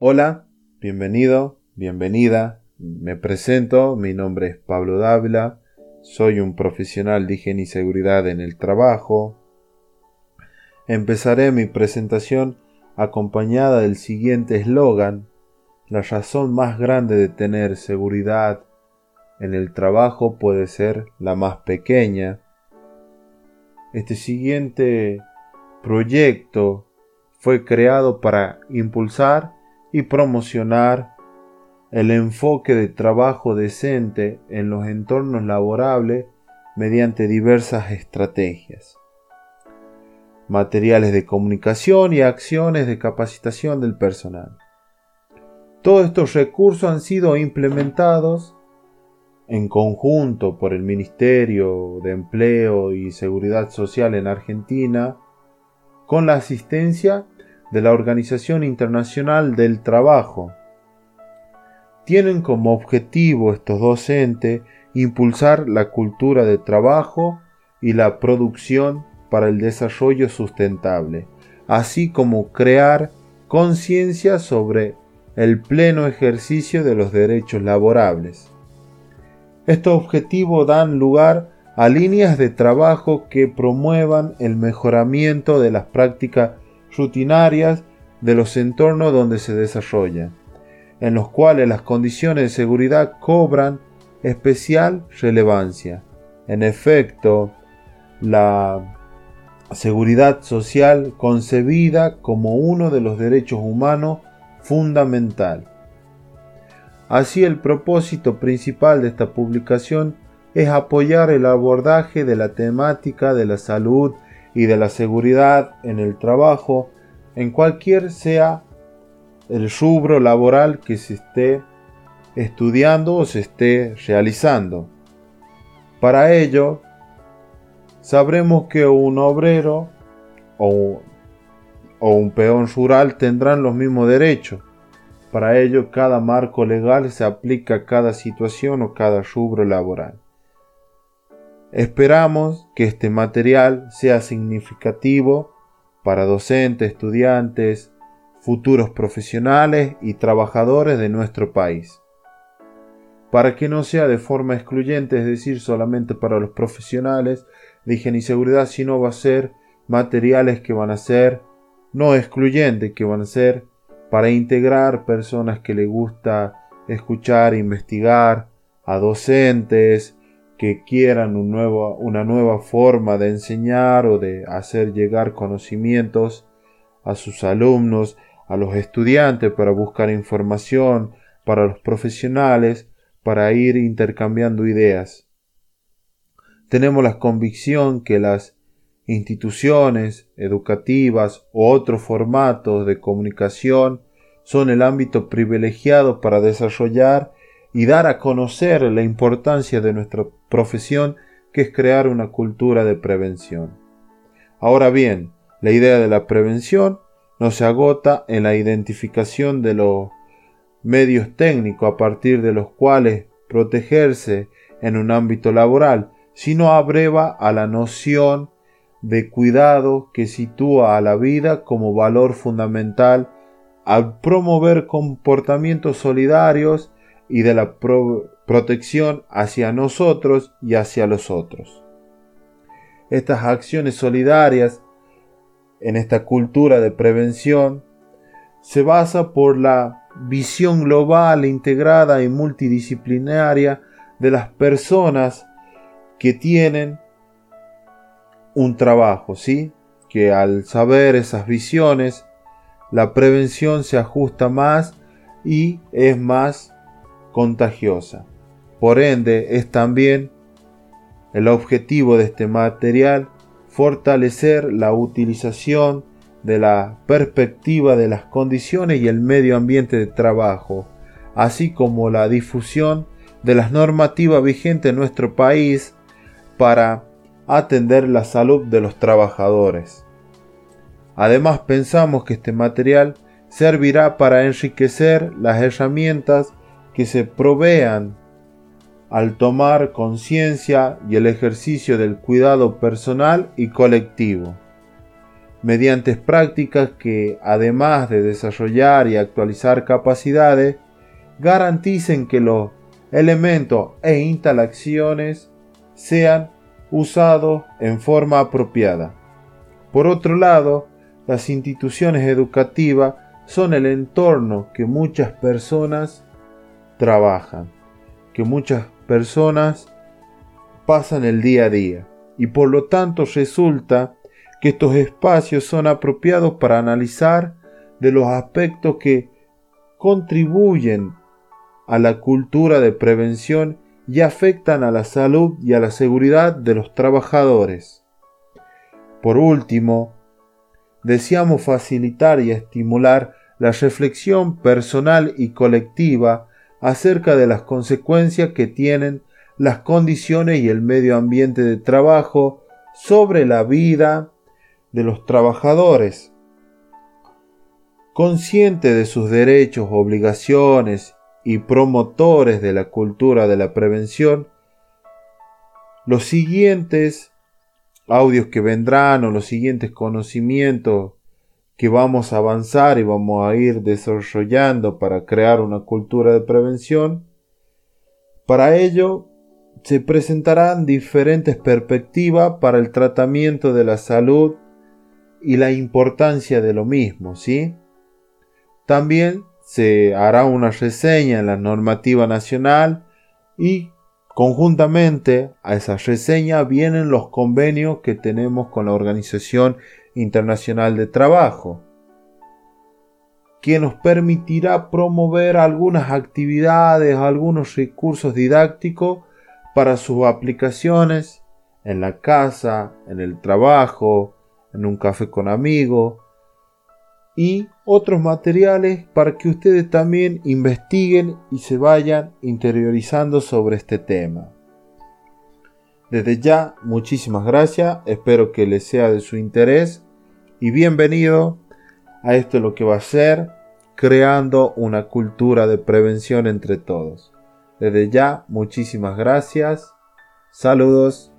Hola, bienvenido, bienvenida. Me presento, mi nombre es Pablo Dávila, soy un profesional de higiene y seguridad en el trabajo. Empezaré mi presentación acompañada del siguiente eslogan. La razón más grande de tener seguridad en el trabajo puede ser la más pequeña. Este siguiente proyecto fue creado para impulsar y promocionar el enfoque de trabajo decente en los entornos laborables mediante diversas estrategias, materiales de comunicación y acciones de capacitación del personal. Todos estos recursos han sido implementados en conjunto por el Ministerio de Empleo y Seguridad Social en Argentina con la asistencia de la Organización Internacional del Trabajo. Tienen como objetivo estos docentes impulsar la cultura de trabajo y la producción para el desarrollo sustentable, así como crear conciencia sobre el pleno ejercicio de los derechos laborables. Estos objetivos dan lugar a líneas de trabajo que promuevan el mejoramiento de las prácticas rutinarias de los entornos donde se desarrolla, en los cuales las condiciones de seguridad cobran especial relevancia. En efecto, la seguridad social concebida como uno de los derechos humanos fundamental. Así el propósito principal de esta publicación es apoyar el abordaje de la temática de la salud y de la seguridad en el trabajo en cualquier sea el rubro laboral que se esté estudiando o se esté realizando. Para ello, sabremos que un obrero o, o un peón rural tendrán los mismos derechos. Para ello, cada marco legal se aplica a cada situación o cada rubro laboral. Esperamos que este material sea significativo para docentes, estudiantes, futuros profesionales y trabajadores de nuestro país. Para que no sea de forma excluyente, es decir, solamente para los profesionales de higiene y seguridad, sino va a ser materiales que van a ser no excluyentes, que van a ser para integrar personas que les gusta escuchar, investigar, a docentes, que quieran una nueva forma de enseñar o de hacer llegar conocimientos a sus alumnos, a los estudiantes para buscar información, para los profesionales, para ir intercambiando ideas. Tenemos la convicción que las instituciones educativas u otros formatos de comunicación son el ámbito privilegiado para desarrollar y dar a conocer la importancia de nuestra profesión que es crear una cultura de prevención. Ahora bien, la idea de la prevención no se agota en la identificación de los medios técnicos a partir de los cuales protegerse en un ámbito laboral, sino abreva a la noción de cuidado que sitúa a la vida como valor fundamental al promover comportamientos solidarios y de la protección hacia nosotros y hacia los otros. Estas acciones solidarias en esta cultura de prevención se basa por la visión global, integrada y multidisciplinaria de las personas que tienen un trabajo, ¿sí? Que al saber esas visiones, la prevención se ajusta más y es más contagiosa. Por ende, es también el objetivo de este material fortalecer la utilización de la perspectiva de las condiciones y el medio ambiente de trabajo, así como la difusión de las normativas vigentes en nuestro país para atender la salud de los trabajadores. Además pensamos que este material servirá para enriquecer las herramientas que se provean al tomar conciencia y el ejercicio del cuidado personal y colectivo. mediante prácticas que, además de desarrollar y actualizar capacidades, garanticen que los elementos e instalaciones sean usados en forma apropiada. Por otro lado, las instituciones educativas son el entorno que muchas personas trabajan, que muchas personas pasan el día a día y por lo tanto resulta que estos espacios son apropiados para analizar de los aspectos que contribuyen a la cultura de prevención y afectan a la salud y a la seguridad de los trabajadores. Por último, deseamos facilitar y estimular la reflexión personal y colectiva acerca de las consecuencias que tienen las condiciones y el medio ambiente de trabajo sobre la vida de los trabajadores. Consciente de sus derechos, obligaciones y promotores de la cultura de la prevención, los siguientes audios que vendrán o los siguientes conocimientos que vamos a avanzar y vamos a ir desarrollando para crear una cultura de prevención, para ello se presentarán diferentes perspectivas para el tratamiento de la salud y la importancia de lo mismo, ¿sí? También se hará una reseña en la normativa nacional y conjuntamente a esa reseña vienen los convenios que tenemos con la Organización Internacional de Trabajo, que nos permitirá promover algunas actividades, algunos recursos didácticos para sus aplicaciones en la casa, en el trabajo, en un café con amigos y otros materiales para que ustedes también investiguen y se vayan interiorizando sobre este tema. Desde ya, muchísimas gracias, espero que les sea de su interés y bienvenido a esto lo que va a ser creando una cultura de prevención entre todos. Desde ya, muchísimas gracias, saludos.